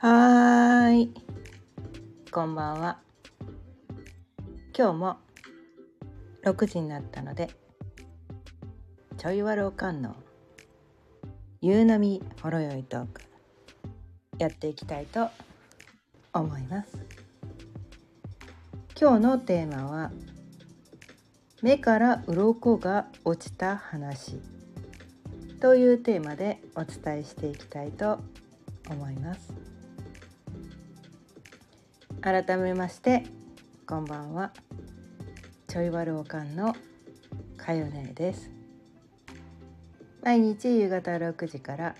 はい。こんばんは。今日も6時になったので、ちょいわるおかんの夕波ほろよいトークやっていきたいと思います。今日のテーマは目から鱗が落ちた話というテーマでお伝えしていきたいと思います。改めましてこんばんは。ちょいわるおかんのかよねです。毎日夕方6時から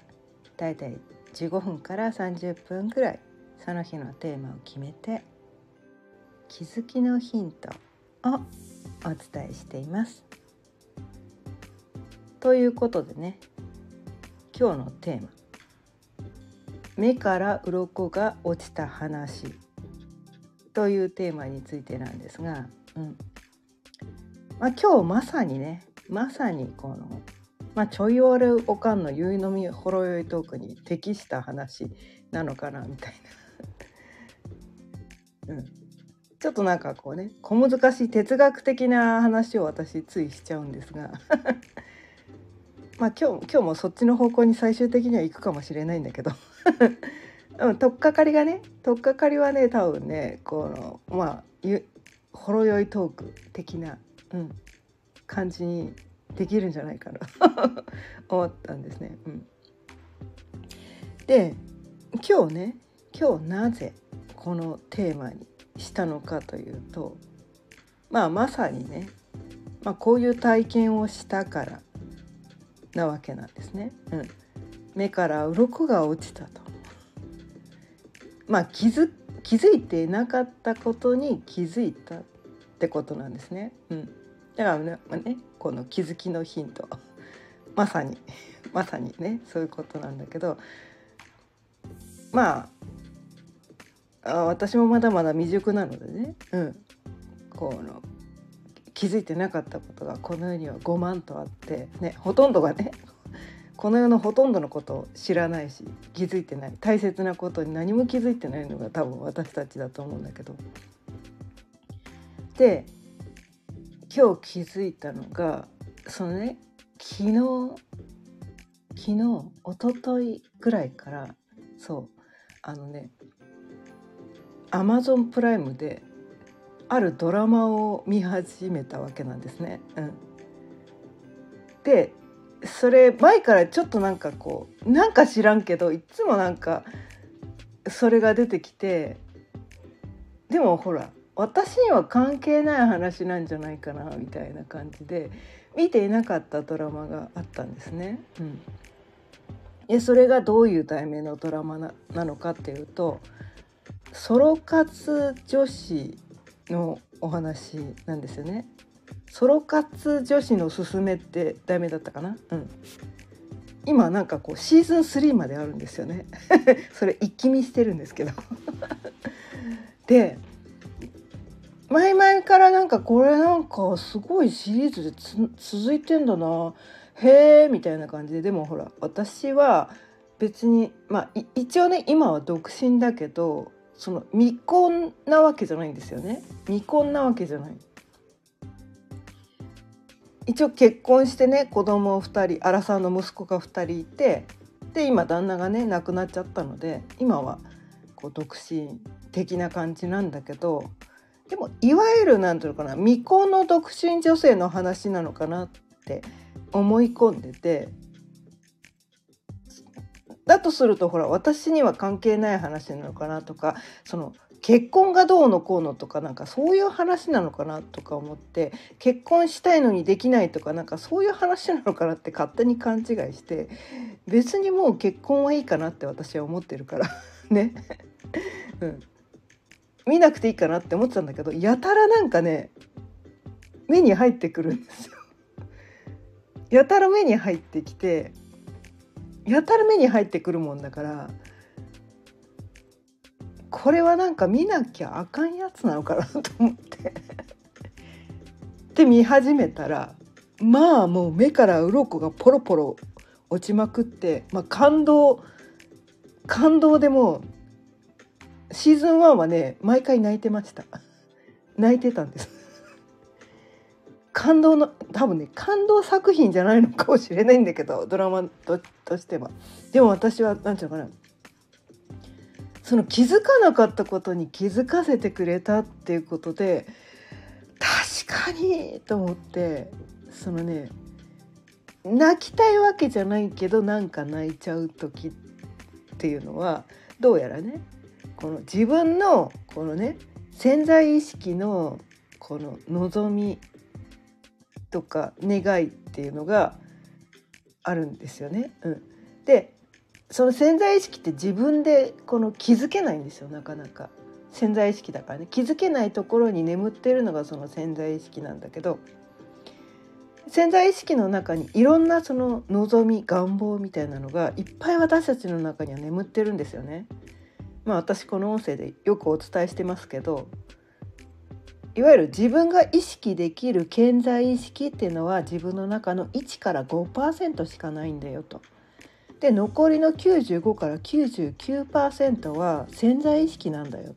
だいたい15分から30分くらいその日のテーマを決めて気づきのヒントをお伝えしています。ということでね今日のテーマ「目から鱗が落ちた話」というテーマについてなんですが、うん。まあ、今日まさにねまさにこの、まあ、ちょいわるおかんの夕飲みほろ酔いトークに適した話なのかなみたいな、うん、ちょっとなんかこうね小難しい哲学的な話を私ついしちゃうんですが。まあ今日今日もそっちの方向に最終的には行くかもしれないんだけど。うん、取っかかりがね取っかかりはね多分ねこのまあゆほろ酔いトーク的な、うん、感じにできるんじゃないかな 思ったんですね。うん、で今日ね今日なぜこのテーマにしたのかというとまあまさにね、まあ、こういう体験をしたからなわけなんですね。うん、目から鱗が落ちたと。まあ気づ気づいていなかったことに気づいたってことなんですね。うん、だからねまねこの気づきのヒント。まさに。まさにねそういうことなんだけど。まあ私もまだまだ未熟なのでね、うん、この気づいてなかったことがこの世には5万とあってねほとんどがねこの世のほとんどのことを知らないし気づいてない大切なことに何も気づいてないのが多分私たちだと思うんだけど。で今日気づいたのがそのね昨日昨日一昨日ぐらいからそうあのねアマゾンプライムであるドラマを見始めたわけなんですね。うん、でそれ前からちょっとなんかこうなんか知らんけどいつもなんかそれが出てきてでもほら私には関係ない話なんじゃないかなみたいな感じで見ていなかったドラマがあったんですね。うん、でそれがどういう題名のドラマななのかっていうとソロ活女子のお話なんですよね。ソロ活女子のすすめって題名だったかな？うん。今なんかこうシーズン3まであるんですよね。それ一気見してるんですけど。で前々からなんかこれなんかすごいシリーズで続いてんだな。へえみたいな感じで。でもほら私は別にまあ一応ね今は独身だけどその未婚なわけじゃないんですよね。未婚なわけじゃない。一応結婚してね子供2人荒さんの息子が2人いてで今旦那がね亡くなっちゃったので今はこう独身的な感じなんだけどでもいわゆる何ていうのかな未婚の独身女性の話なのかなって思い込んでてだとするとほら私には関係ない話なのかなとかその結婚がどうのこうのとかなんかそういう話なのかなとか思って結婚したいのにできないとかなんかそういう話なのかなって勝手に勘違いして別にもう結婚はいいかなって私は思ってるから ね、うん、見なくていいかなって思ってたんだけどやたらなんかね目に入ってくるんですよ。やたら目に入ってきてやたら目に入ってくるもんだからこれはなんか見なきゃあかんやつなのかなと思って。で見始めたらまあもう目から鱗がポロポロ落ちまくって、まあ、感動感動でもシーズン1はね毎回泣いてました。泣いてたんです。感動の多分ね感動作品じゃないのかもしれないんだけどドラマととしては。でも私は何て言うのかなその気づかなかったことに気づかせてくれたっていうことで確かにと思ってそのね泣きたいわけじゃないけどなんか泣いちゃう時っていうのはどうやらねこの自分のこのね潜在意識のこの望みとか願いっていうのがあるんですよね。うん、でその潜在意識って自分でこの気づけないんですよなかなか。潜在意識だからね気づけないところに眠ってるのがその潜在意識なんだけど潜在意識の中にいろんなその望み願望みたいなのがいっぱい私たちの中には眠ってるんですよね。まあ私この音声でよくお伝えしてますけどいわゆる自分が意識できる潜在意識っていうのは自分の中の1から5%しかないんだよと。で残りの95から99%は潜在意識なんだよ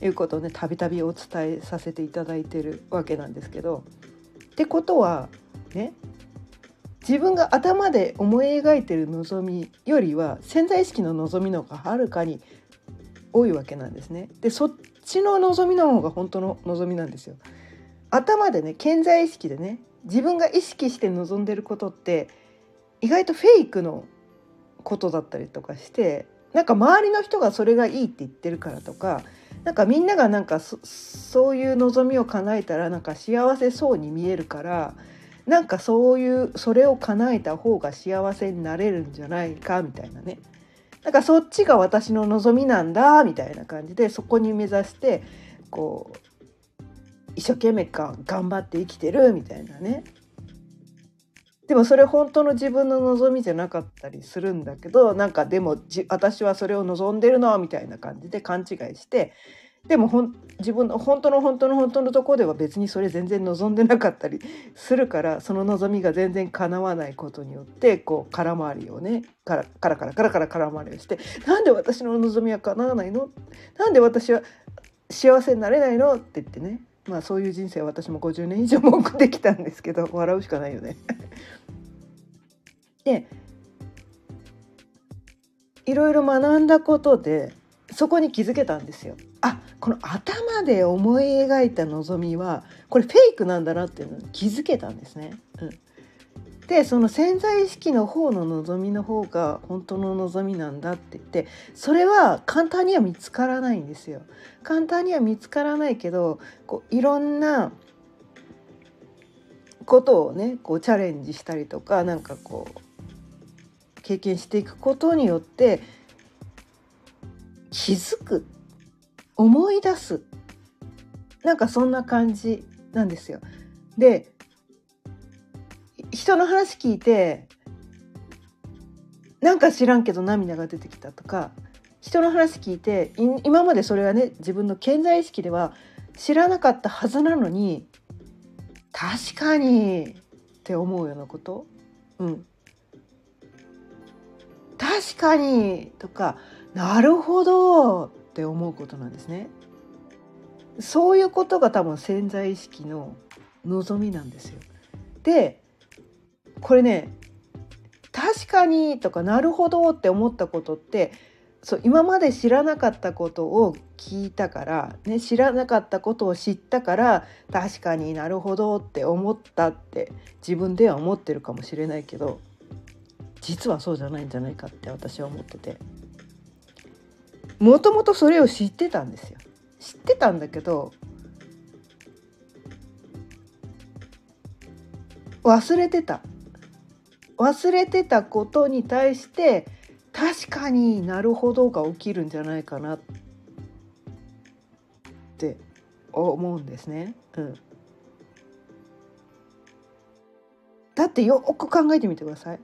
ということをねたびたびお伝えさせていただいてるわけなんですけどってことはね自分が頭で思い描いてる望みよりは潜在意識の望みの方がはるかに多いわけなんですね。でそっちの望みの方が本当の望みなんですよ。頭でね潜在意識でね自分が意識して望んでることって意外とフェイクのことだったりとかしてなんか周りの人がそれがいいって言ってるからとかなんかみんながなんかそういう望みを叶えたらなんか幸せそうに見えるからなんかそういうそれを叶えた方が幸せになれるんじゃないかみたいなね。なんかそっちが私の望みなんだみたいな感じでそこに目指してこう一生懸命か頑張って生きてるみたいなね。でもそれ本当の自分の望みじゃなかったりするんだけどなんかでも私はそれを望んでるのみたいな感じで勘違いしてでもほん自分の本当の本当の本当のとこでは別にそれ全然望んでなかったりするからその望みが全然叶わないことによってこう空回りをねカラカラカラカラカラ空回りをしてなんで私の望みは叶わないの？なんで私は幸せになれないの？って言ってね。まあそういう人生は私も50年以上も送ってきたんですけど 笑うしかないよね でいろいろ学んだことでそこに気づけたんですよ。あこの頭で思い描いた望みはこれフェイクなんだなっていうのに気づけたんですね。うん、でその潜在意識の方の望みの方が本当の望みなんだって言ってそれは簡単には見つからないんですよ。簡単には見つからないけどこういろんなことをねこうチャレンジしたりとかなんかこう経験していくことによって気づく思い出すなんかそんな感じなんですよ。で人の話聞いてなんか知らんけど涙が出てきたとか人の話聞いて今までそれはね自分の潜在意識では知らなかったはずなのに確かにって思うようなこと、うん、確かにとかなるほどって思うことなんですね。そういうことが多分潜在意識の望みなんですよ。でこれね確かにとかなるほどって思ったことってそう今まで知らなかったことを聞いたから、ね、知らなかったことを知ったから確かになるほどって思ったって自分では思ってるかもしれないけど実はそうじゃないんじゃないかって私は思ってて。もともとそれを知ってたんですよ。知ってたんだけど忘れてた。忘れてたことに対して確かになるほどが起きるんじゃないかなって思うんですね。うん、だってよく考えてみてください。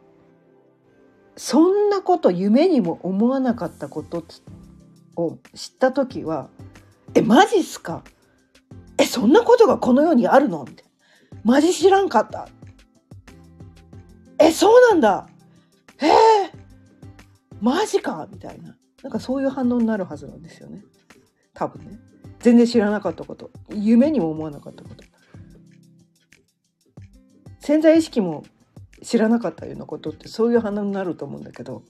そんなこと夢にも思わなかったことを知った時は「えマジっすか？えそんなことがこの世にあるの?」みたいな「マジ知らんかった」「えそうなんだ。え。ー、マジか」みたいな。なんかそういう反応になるはずなんですよね。多分ね。全然知らなかったこと。夢にも思わなかったこと。潜在意識も知らなかったようなことってそういう花になると思うんだけど。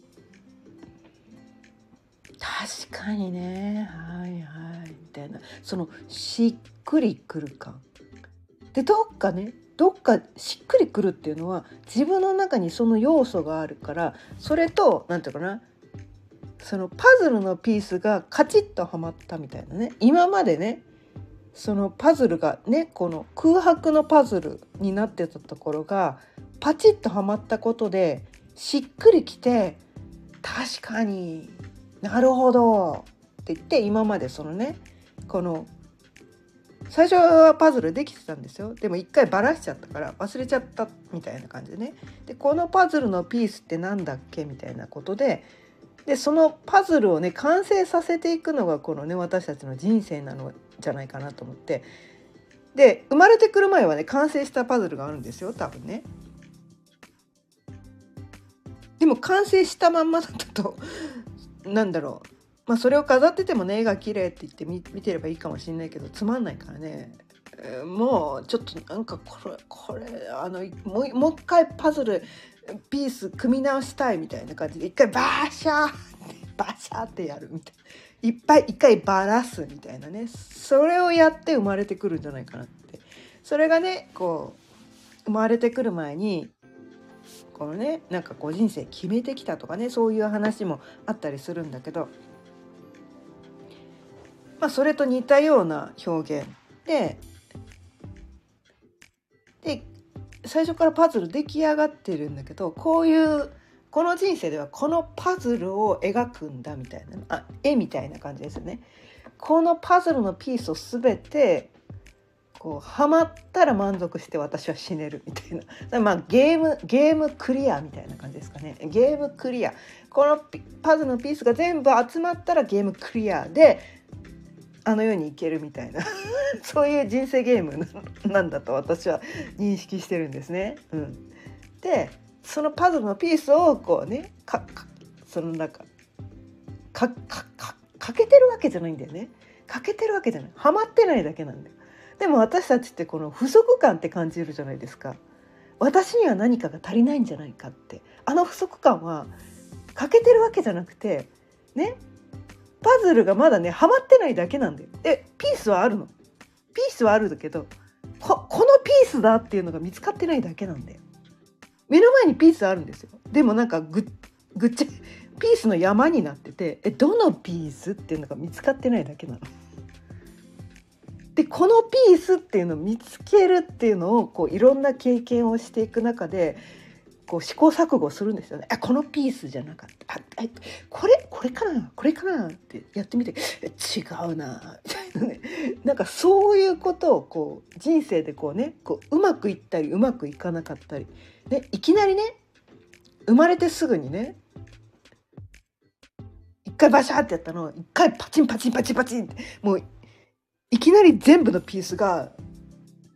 確かにね。はいはい。みたいな。そのしっくりくる感。でどっかねどっかしっくりくるっていうのは自分の中にその要素があるからそれと何て言うかなそのパズルのピースがカチッとはまったみたいなね。今までねそのパズルがねこの空白のパズルになってたところがパチッとはまったことでしっくりきて確かになるほどって言って今までそのねこの最初はパズルできてたんですよ。でも一回バラしちゃったから忘れちゃったみたいな感じでね。でこのパズルのピースって何だっけ？みたいなことで。でそのパズルをね完成させていくのがこのね私たちの人生なのじゃないかなと思って。で生まれてくる前はね完成したパズルがあるんですよ多分ね。でも完成したまんまだったとなんだろう。まあそれを飾っててもね絵が綺麗って言って見てればいいかもしれないけどつまんないからね、もうちょっとなんかこれこれあのもうもう一回パズルピース組み直したいみたいな感じで一回バーシャーバシャーってやるみたいな。いっぱい一回バラすみたいなね。それをやって生まれてくるんじゃないかなって。それがねこう生まれてくる前にこのねなんかこう人生決めてきたとかねそういう話もあったりするんだけどまあそれと似たような表現でで最初からパズル出来上がってるんだけどこういうこの人生ではこのパズルを描くんだみたいなあ絵みたいな感じですよね。このパズルのピースを全てこうハマったら満足して私は死ねるみたいな。まあゲームゲームクリアみたいな感じですかね。ゲームクリア。このパズルのピースが全部集まったらゲームクリアであの世に行けるみたいな。そういう人生ゲームなんだと私は認識してるんですね。うん、でそのパズルのピースをこうねかその中かかか欠けてるわけじゃないんだよね。欠けてるわけじゃない。ハマってないだけなんだよ。でも私たちってこの不足感って感じるじゃないですか。私には何かが足りないんじゃないかって。あの不足感は欠けてるわけじゃなくてねパズルがまだねはまってないだけなんだよ。でピースはあるの？ピースはあるんだけどここのピースだっていうのが見つかってないだけなんだよ。目の前にピースあるんですよ。でもなんかぐぐっちゃピースの山になっててえどのピースっていうのが見つかってないだけなの？でこのピースっていうのを見つけるっていうのをこういろんな経験をしていく中でこう試行錯誤するんですよね。あこのピースじゃなかった。ああこれこれかな？これかな？ってやってみて違うな。みたいなね。なんかそういうことをこう人生でこうねこううまくいったりうまくいかなかったり、ね、いきなりね生まれてすぐにね一回バシャーってやったのを一回パチンパチンパチンパチンってもういきなり全部のピースが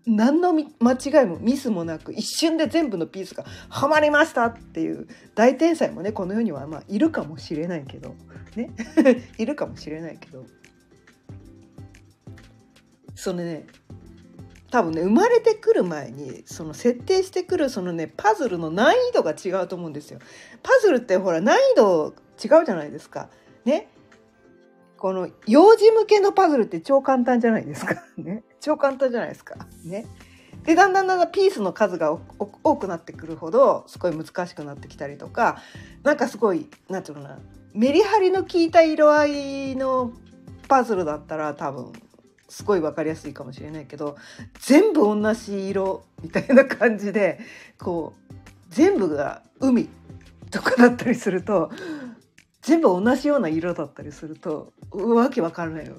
何の間違いもミスもなく一瞬で全部のピースがはまりましたっていう大天才もねこの世にはまあいるかもしれないけどね？いるかもしれないけどそのね多分ね生まれてくる前にその設定してくるそのねパズルの難易度が違うと思うんですよ。パズルってほら難易度違うじゃないですか。ね？この幼児向けのパズルって超簡単じゃないですか。ね？超簡単じゃないですか。ね。でだんだんだんだんピースの数が多くなってくるほどすごい難しくなってきたりとかなんかすごい何て言うのかなメリハリの効いた色合いのパズルだったら多分すごい分かりやすいかもしれないけど全部同じ色みたいな感じでこう全部が海とかだったりすると全部同じような色だったりするとわけわからない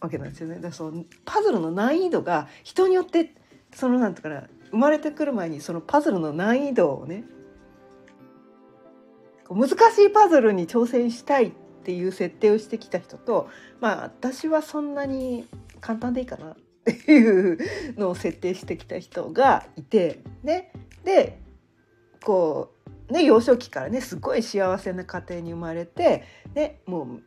わけなんですよね。だそのパズルの難易度が人によってそのなんとかな生まれてくる前にそのパズルの難易度をね難しいパズルに挑戦したいっていう設定をしてきた人とまあ私はそんなに簡単でいいかなっていうのを設定してきた人がいてねでこうね幼少期からねすごい幸せな家庭に生まれて、ね、も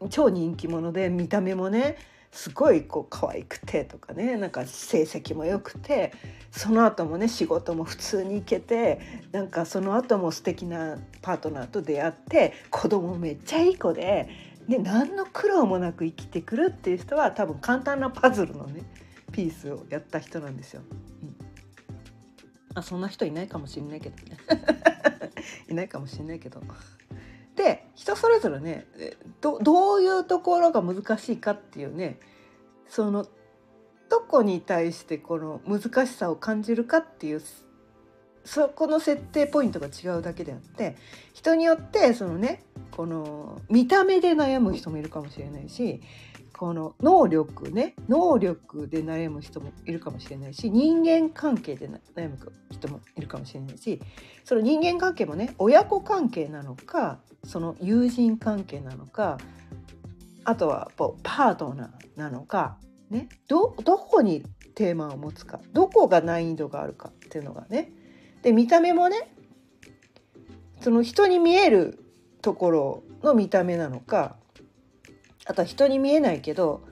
う超人気者で見た目もねすごいこう可愛くてとかねなんか成績も良くてその後もね仕事も普通に行けてなんかその後も素敵なパートナーと出会って子供めっちゃいい子で、ね、何の苦労もなく生きてくるっていう人は多分簡単なパズルのねピースをやった人なんですよ。うん、あそんな人いないかもしれないけどね いないかもしれないけど。で人それぞれねどどういうところが難しいかっていうねそのどこに対してこの難しさを感じるかっていうそこの設定ポイントが違うだけであって人によってそのねこの見た目で悩む人もいるかもしれないしこの能力ね能力で悩む人もいるかもしれないし人間関係で悩む人もいるかもしれないしその人間関係もね親子関係なのかその友人関係なのかあとはパートナーなのか、ね、どどこにテーマを持つかどこが難易度があるかっていうのがね。で見た目もねその人に見えるところの見た目なのかあとは人に見えないけど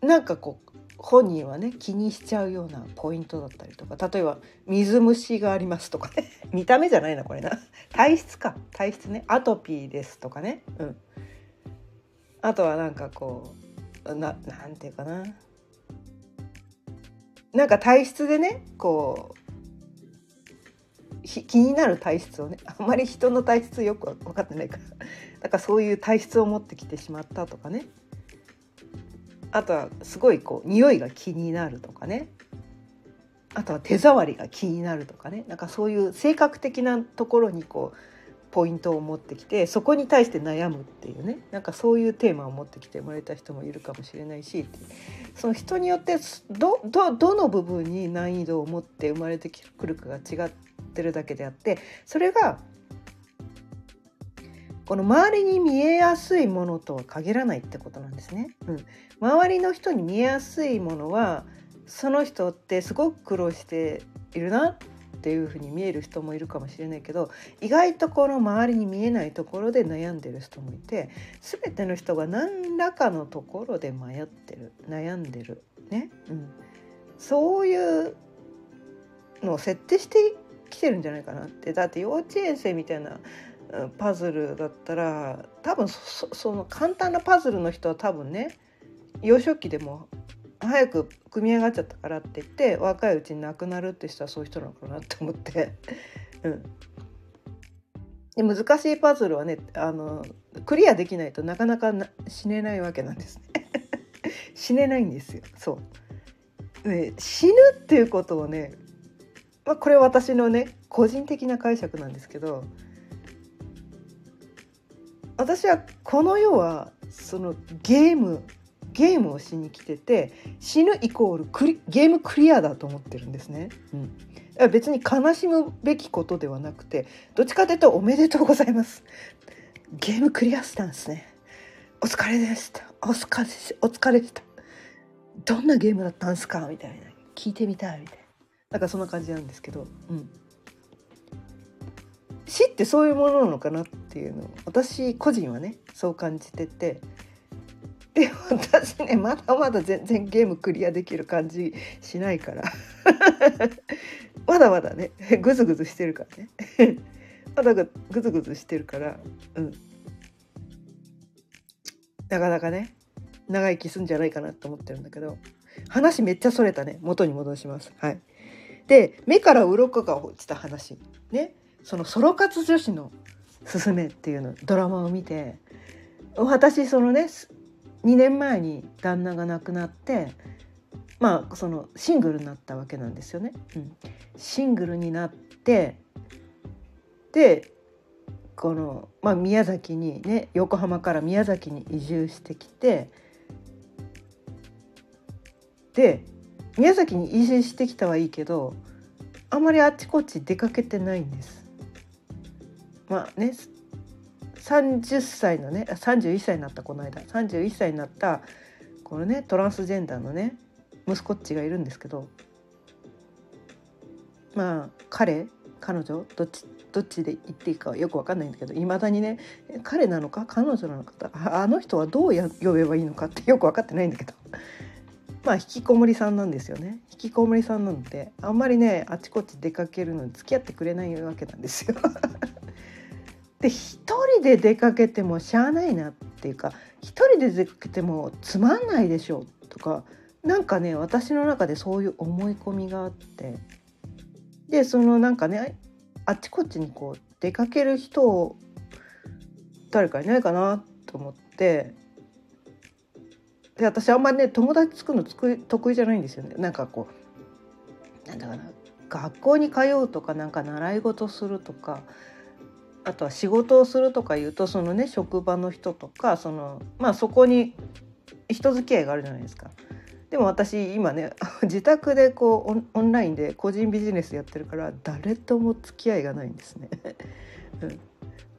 なんかこう本人はね気にしちゃうようなポイントだったりとか例えば水虫がありますとかね。見た目じゃないなこれな。体質か。体質ね。アトピーですとかね。うん。あとはなんかこうななんていうかな。なんか体質でねこう気になる体質をねあんまり人の体質よく分かってないから。だかそういう体質を持ってきてしまったとかね。あとはすごいこう匂いが気になるとかね。あとは手触りが気になるとかね。なんかそういう性格的なところにこうポイントを持ってきてそこに対して悩むっていうね。なんかそういうテーマを持ってきて生まれた人もいるかもしれないし。その人によってどどの部分に難易度を持って生まれてくるかが違ってるだけであってそれがこの周りに見えやすいものとは限らないってことなんですね。うん、周りの人に見えやすいものはその人ってすごく苦労しているなっていうふうに見える人もいるかもしれないけど意外とこの周りに見えないところで悩んでる人もいて全ての人が何らかのところで迷ってる悩んでるね、うん、そういうのを設定してきてるんじゃないかなって。だって幼稚園生みたいなパズルだったら多分その簡単なパズルの人は多分ね幼少期でも早く組み上がっちゃったからって言って若いうちに亡くなるって人はそういう人なのかなって思って、うん、で難しいパズルはねあのクリアできないとなかなか死ねないわけなんですね。死ねないんですよ。そう、ね、死ぬっていうことをね、まあ、これ私のね個人的な解釈なんですけど私はこの世はそのゲームゲームをしに来てて死ぬイコールクリゲームクリアだと思ってるんですね。うん、別に悲しむべきことではなくてどっちかというとおめでとうございます。ゲームクリアしたんですね。お疲れでした。お疲れお疲れでした。どんなゲームだったんですか？みたいな聞いてみたいみたいな。なんかそんな感じなんですけど、うん、死ってそういうものなのかなっていうのを私個人はねそう感じてて。で私ねまだまだ全然ゲームクリアできる感じしないから。まだまだねグズグズしてるからね。まだグズグズしてるからうん。なかなかね長生きすんじゃないかなと思ってるんだけど。話めっちゃそれたね元に戻します。はい。で目から鱗が落ちた話ね。そのソロ活女子のすすめっていうのドラマを見て私そのね2年前に旦那が亡くなってまあそのシングルになったわけなんですよね。うん、シングルになってでこの、まあ、宮崎にね横浜から宮崎に移住してきてで宮崎に移住してきたはいいけどあんまりあっちこっち出かけてないんです。まあね30歳のね31歳になったこの間31歳になったこのねトランスジェンダーのね息子っちがいるんですけどまあ彼彼女どっちどっちで言っていいかはよく分かんないんだけどいまだにね彼なのか彼女なのかあの人はどうや呼べばいいのかってよく分かってないんだけどまあ引きこもりさんなんですよね引きこもりさんなんであんまりねあちこち出かけるのに付き合ってくれないわけなんですよ。で一人で出かけてもしゃあないなっていうか一人で出かけてもつまんないでしょとかなんかね私の中でそういう思い込みがあって。でそのなんかねあっちこっちにこう出かける人を誰かいないかなと思って。で私あんまりね友達作るの得意じゃないんですよね。なんかこうなんだかな学校に通うとかなんか習い事するとかあとは仕事をするとかいうとそのね職場の人とかそのまあそこに人付き合いがあるじゃないですか。でも私今ね 自宅でこうオンラインで個人ビジネスやってるから誰とも付き合いがないんですね。うん、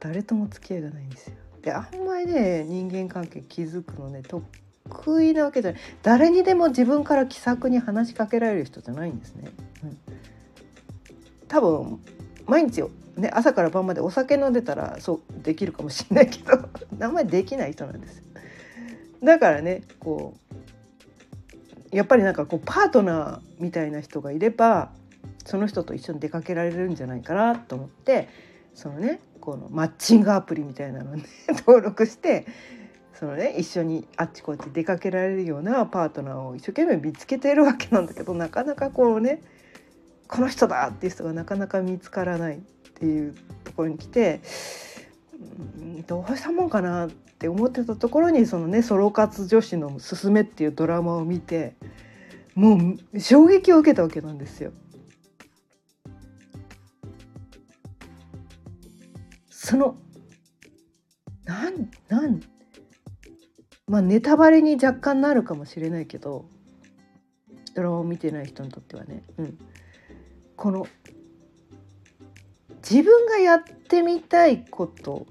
誰とも付き合いがないんですよ。であんまりね人間関係築くのね得意なわけじゃない誰にでも自分から気さくに話しかけられる人じゃないんですね。うん、多分毎日ね朝から晩までお酒飲んでたらそうできるかもしれないけど あんまりできない人なんです。だからねこうやっぱりなんかこうパートナーみたいな人がいればその人と一緒に出かけられるんじゃないかなと思ってそのねこのマッチングアプリみたいなの、ね、登録してそのね一緒にあっちこっち出かけられるようなパートナーを一生懸命見つけてるわけなんだけどなかなかこうねこの人だっていう人がなかなか見つからないっていうところに来てどうしたもんかなって思ってたところにそのねソロ活女子のすすめっていうドラマを見てもう衝撃を受けたわけなんですよ。そのなんなんまあネタバレに若干なるかもしれないけどドラマを見てない人にとってはね、うん、この自分がやってみたいこと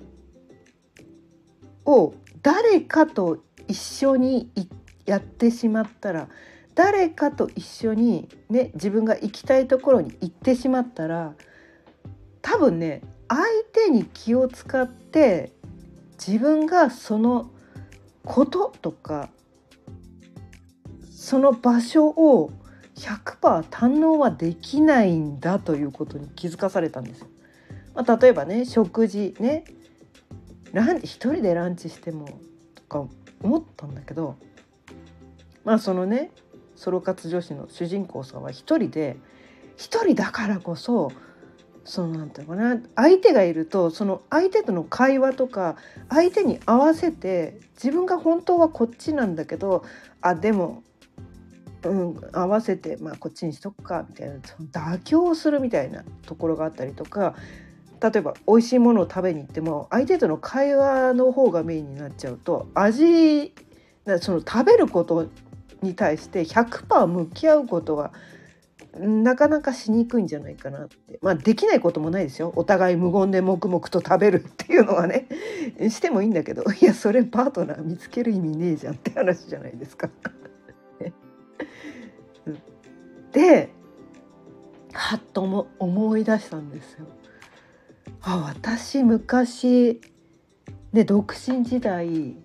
を誰かと一緒にやってしまったら誰かと一緒にね自分が行きたいところに行ってしまったら多分ね相手に気を使って自分がそのこととかその場所を100%堪能はできないんだということに気づかされたんですよ。まあ、例えばね食事ね。ラン一人でランチしてもとか思ったんだけどまあそのねソロ活女子の主人公さんは一人で一人だからこそそのなんていうのかな相手がいるとその相手との会話とか相手に合わせて自分が本当はこっちなんだけどあでも、うん、合わせて、まあ、こっちにしとくかみたいなその妥協するみたいなところがあったりとか例えば美味しいものを食べに行っても相手との会話の方がメインになっちゃうと味その食べることに対して100%向き合うことはなかなかしにくいんじゃないかなって。まあできないこともないですよ。お互い無言で黙々と食べるっていうのはね。してもいいんだけど。いやそれパートナー見つける意味ねえじゃんって話じゃないですか。ではっと思い出したんですよ。あ私昔ね独身時代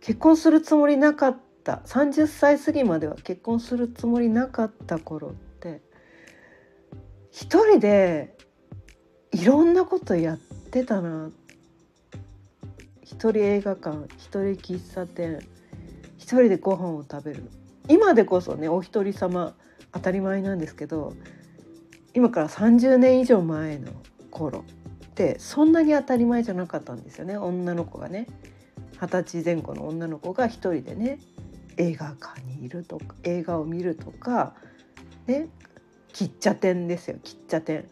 結婚するつもりなかった。30歳過ぎまでは結婚するつもりなかった頃って一人でいろんなことやってたな。一人映画館一人喫茶店一人でご飯を食べる。今でこそねお一人様当たり前なんですけど今から30年以上前の頃ってそんなに当たり前じゃなかったんですよね。女の子がね。二十歳前後の女の子が一人でね。映画館にいるとか映画を見るとかね。喫茶店ですよ喫茶店。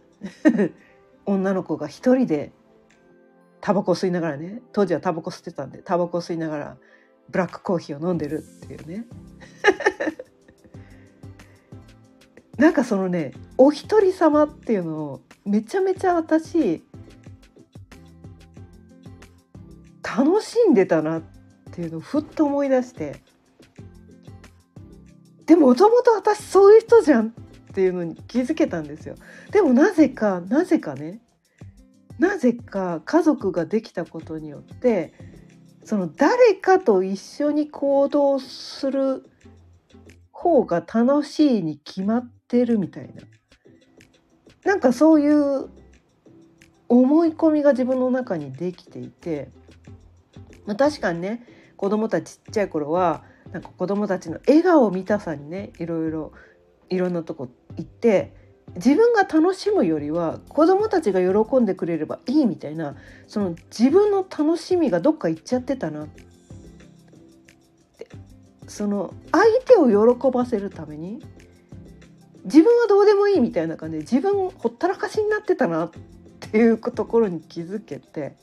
女の子が一人でタバコ吸いながらね。当時はタバコ吸ってたんでタバコ吸いながらブラックコーヒーを飲んでるっていうね。なんかそのねお一人様っていうのをめちゃめちゃ私楽しんでたなっていうのをふっと思い出してでももともと私そういう人じゃんっていうのに気づけたんですよ。でもなぜかなぜかねなぜか家族ができたことによってその誰かと一緒に行動する方が楽しいに決まってるみたいな。なんかそういう思い込みが自分の中にできていて、まあ、確かにね子供たちちっちゃい頃はなんか子供たちの笑顔を見たさにねいろいろいろんなとこ行って自分が楽しむよりは子供たちが喜んでくれればいいみたいなその自分の楽しみがどっか行っちゃってたな。ってその相手を喜ばせるために自分はどうでもいいみたいな感じで自分ほったらかしになってたなっていうところに気づけて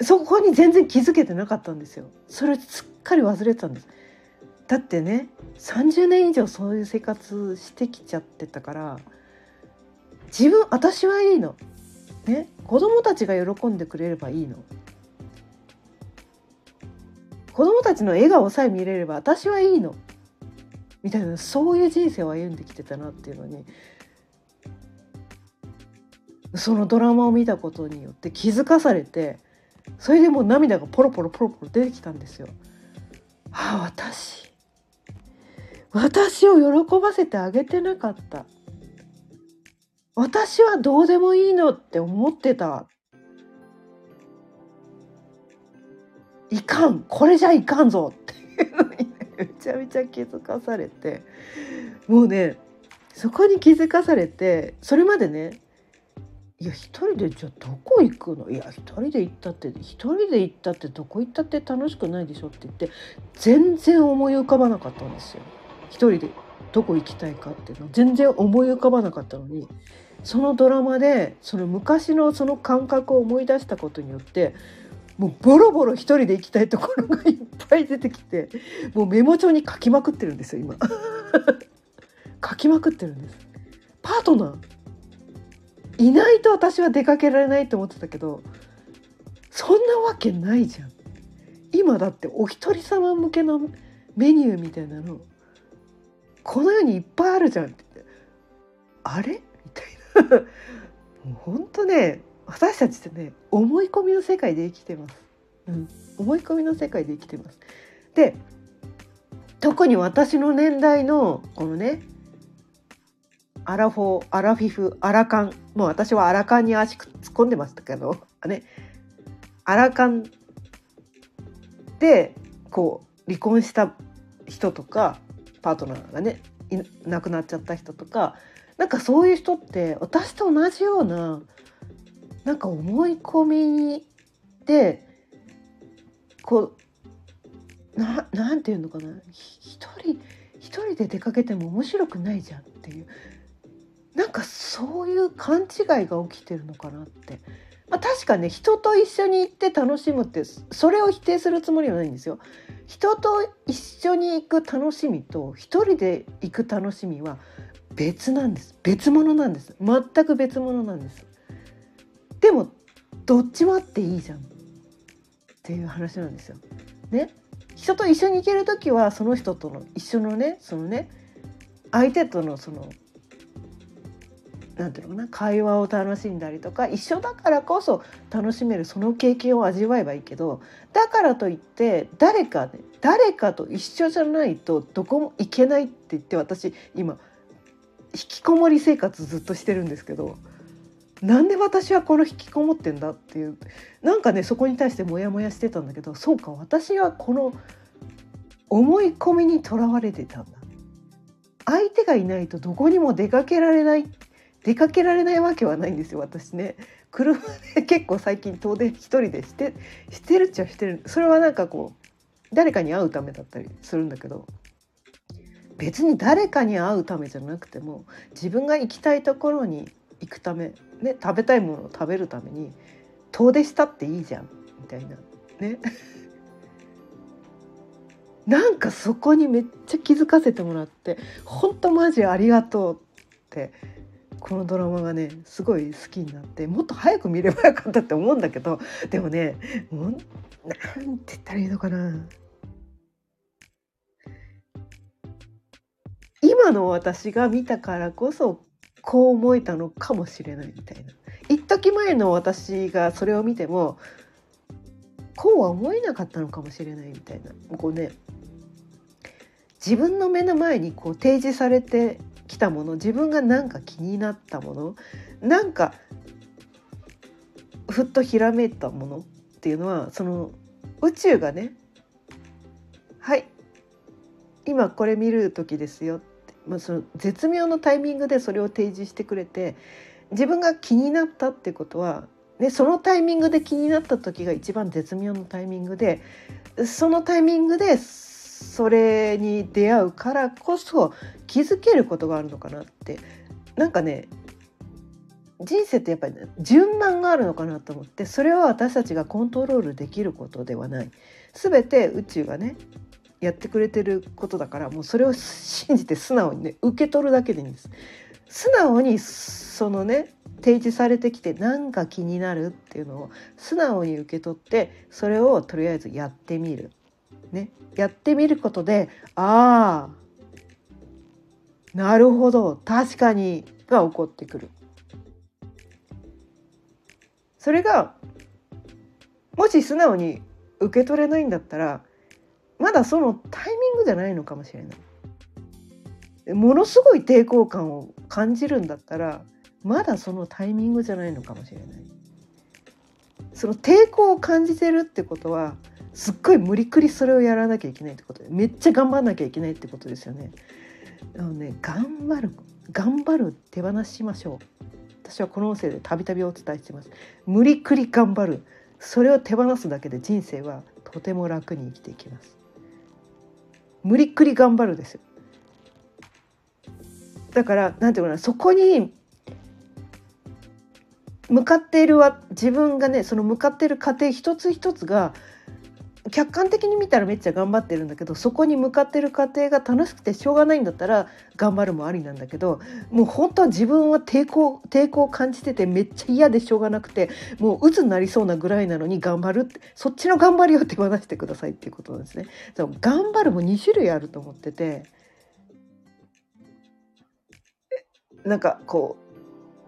そこに全然気づけてなかったんですよ。それすっかり忘れてたんです。だってね30年以上そういう生活してきちゃってたから自分私はいいの。ね子供たちが喜んでくれればいいの。子供たちの笑顔さえ見れれば私はいいの。みたいなそういう人生を歩んできてたなっていうのにそのドラマを見たことによって気づかされてそれでもう涙がポロポロポロポロ出てきたんですよ。ああ私。私を喜ばせてあげてなかった。私はどうでもいいのって思ってた。いかん。これじゃいかんぞっていうのにめちゃめちゃ気づかされてもうねそこに気づかされてそれまでねいや一人でじゃあどこ行くの？いや一人で行ったって一人で行ったってどこ行ったって楽しくないでしょって言って全然思い浮かばなかったんですよ。一人でどこ行きたいかっていうの全然思い浮かばなかったのにそのドラマでその昔のその感覚を思い出したことによってもうボロボロ一人で行きたいところがいっぱい出てきてもうメモ帳に書きまくってるんですよ今。書きまくってるんです。パートナー。いないと私は出かけられないと思ってたけどそんなわけないじゃん。今だってお一人様向けのメニューみたいなのこの世にいっぱいあるじゃんって。あれ？みたいな。もう本当ね私たちってね思い込みの世界で生きてます、うん、思い込みの世界で生きてます。で特に私の年代のこのねアラフォーアラフィフアラカン。もう私はアラカンに足突っ込んでましたけどね。アラカンでこう離婚した人とかパートナーがね亡くなっちゃった人とかなんかそういう人って私と同じようななんか思い込みでこうななんていうのかな一人一人で出かけても面白くないじゃんっていうなんかそういう勘違いが起きてるのかなって。まあ、確かね人と一緒に行って楽しむってそれを否定するつもりはないんですよ。人と一緒に行く楽しみと一人で行く楽しみは別なんです別物なんです全く別物なんです。でもどっちもあっていいじゃんっていう話なんですよ。ね人と一緒に行ける時はその人との一緒のねそのね相手とのそのなんていうのかな会話を楽しんだりとか一緒だからこそ楽しめるその経験を味わえばいいけどだからといって誰かね誰かと一緒じゃないとどこも行けないって言って私今引きこもり生活ずっとしてるんですけどなんで私はこの引きこもってんだっていう。なんかねそこに対してモヤモヤしてたんだけどそうか私はこの思い込みにとらわれてたんだ。相手がいないとどこにも出かけられない出かけられないわけはないんですよ私ね。車で結構最近遠出一人でしてしてるっちゃしてる。それはなんかこう誰かに会うためだったりするんだけど別に誰かに会うためじゃなくても自分が行きたいところに行くため、ね、食べたいものを食べるために遠出したっていいじゃんみたいな。ね。なんかそこにめっちゃ気づかせてもらって本当マジありがとうってこのドラマがねすごい好きになってもっと早く見ればよかったって思うんだけどでもねもうなんて言ったらいいのかな。今の私が見たからこそこう思えたのかもしれないみたいな。一時前の私がそれを見てもこうは思えなかったのかもしれないみたいな。こうね自分の目の前にこう提示されてきたもの自分がなんか気になったものなんかふっとひらめいたものっていうのはその宇宙がねはい今これ見る時ですよって、まあ、その絶妙のタイミングでそれを提示してくれて自分が気になったってことは、ね、そのタイミングで気になった時が一番絶妙のタイミングでそのタイミングでそれに出会うからこそ気づけることがあるのかなって。なんかね人生ってやっぱり、順番があるのかなと思ってそれは私たちがコントロールできることではない。全て宇宙がねやってくれてることだからもうそれを信じて素直にね受け取るだけでいいんです。素直にそのね提示されてきてなんか気になるっていうのを素直に受け取ってそれをとりあえずやってみる。ね、やってみることでああなるほど確かにが起こってくる。それがもし素直に受け取れないんだったらまだそのタイミングじゃないのかもしれない。ものすごい抵抗感を感じるんだったらまだそのタイミングじゃないのかもしれない。その抵抗を感じてるってことはすっごい無理くりそれをやらなきゃいけないってことでめっちゃ頑張んなきゃいけないってことですよね。あのね頑張る頑張る手放しましょう。私はこの音声でたびたびお伝えしてます。無理くり頑張るそれを手放すだけで人生はとても楽に生きていきます。無理くり頑張るです。だからなんていうかなそこに向かっているは自分がねその向かっている過程一つ一つが客観的に見たらめっちゃ頑張ってるんだけどそこに向かってる過程が楽しくてしょうがないんだったら頑張るもありなんだけどもう本当は自分は抵抗抵抗を感じててめっちゃ嫌でしょうがなくてもう鬱になりそうなぐらいなのに頑張るってそっちの頑張りを手放してくださいっていうことなんですね。頑張るも2種類あると思っててなんかこ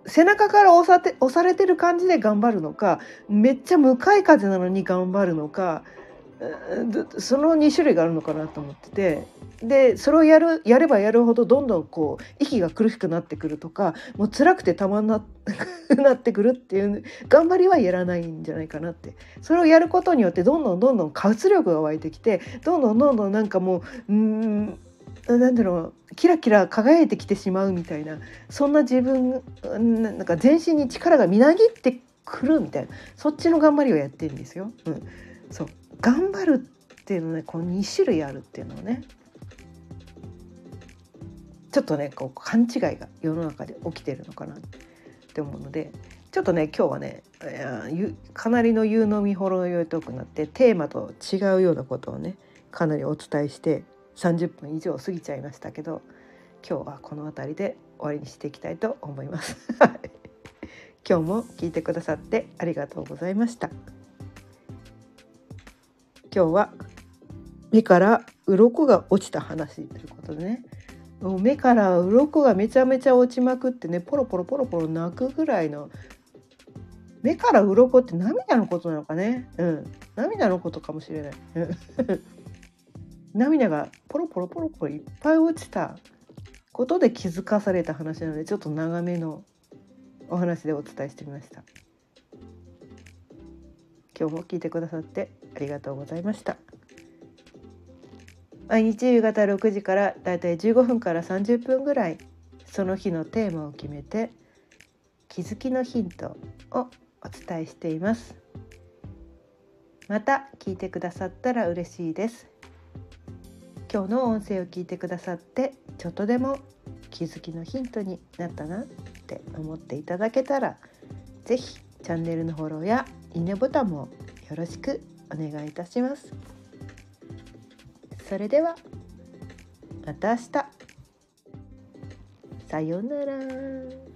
う背中から押さて押されてる感じで頑張るのかめっちゃ向かい風なのに頑張るのかその2種類があるのかなと思ってて。でそれをやるやればやるほどどんどんこう息が苦しくなってくるとかもう辛くてたまんなく なってくるっていう頑張りはやらないんじゃないかなって。それをやることによってどんどんどんどん活力が湧いてきてどんどんどんどんなんかもううんなんだろうキラキラ輝いてきてしまうみたいなそんな自分なんか全身に力がみなぎってくるみたいなそっちの頑張りをやってるんですよ。うん、そう。頑張るっていうのねこの2種類あるっていうのをねちょっとねこう勘違いが世の中で起きてるのかなって思うのでちょっとね今日はねかなりの夕飲みほろ酔いトークになってテーマと違うようなことをねかなりお伝えして30分以上過ぎちゃいましたけど今日はこの辺りで終わりにしていきたいと思います。今日も聞いてくださってありがとうございました。今日は目から鱗が落ちた話ということでね。目から鱗がめちゃめちゃ落ちまくってねポロポロポロポロ泣くぐらいの。目から鱗って涙のことなのかね。うん。涙のことかもしれない。涙がポロポロポロポロいっぱい落ちたことで気づかされた話なのでちょっと長めのお話でお伝えしてみました。今日も聞いてくださってありがとうございました。毎日夕方6時からだいたい15分から30分ぐらいその日のテーマを決めて気づきのヒントをお伝えしています。また聞いてくださったら嬉しいです。今日の音声を聞いてくださってちょっとでも気づきのヒントになったなって思っていただけたら是非チャンネルのフォローやいいねボタンもよろしくお願いいたしますそれではまた明日さようなら。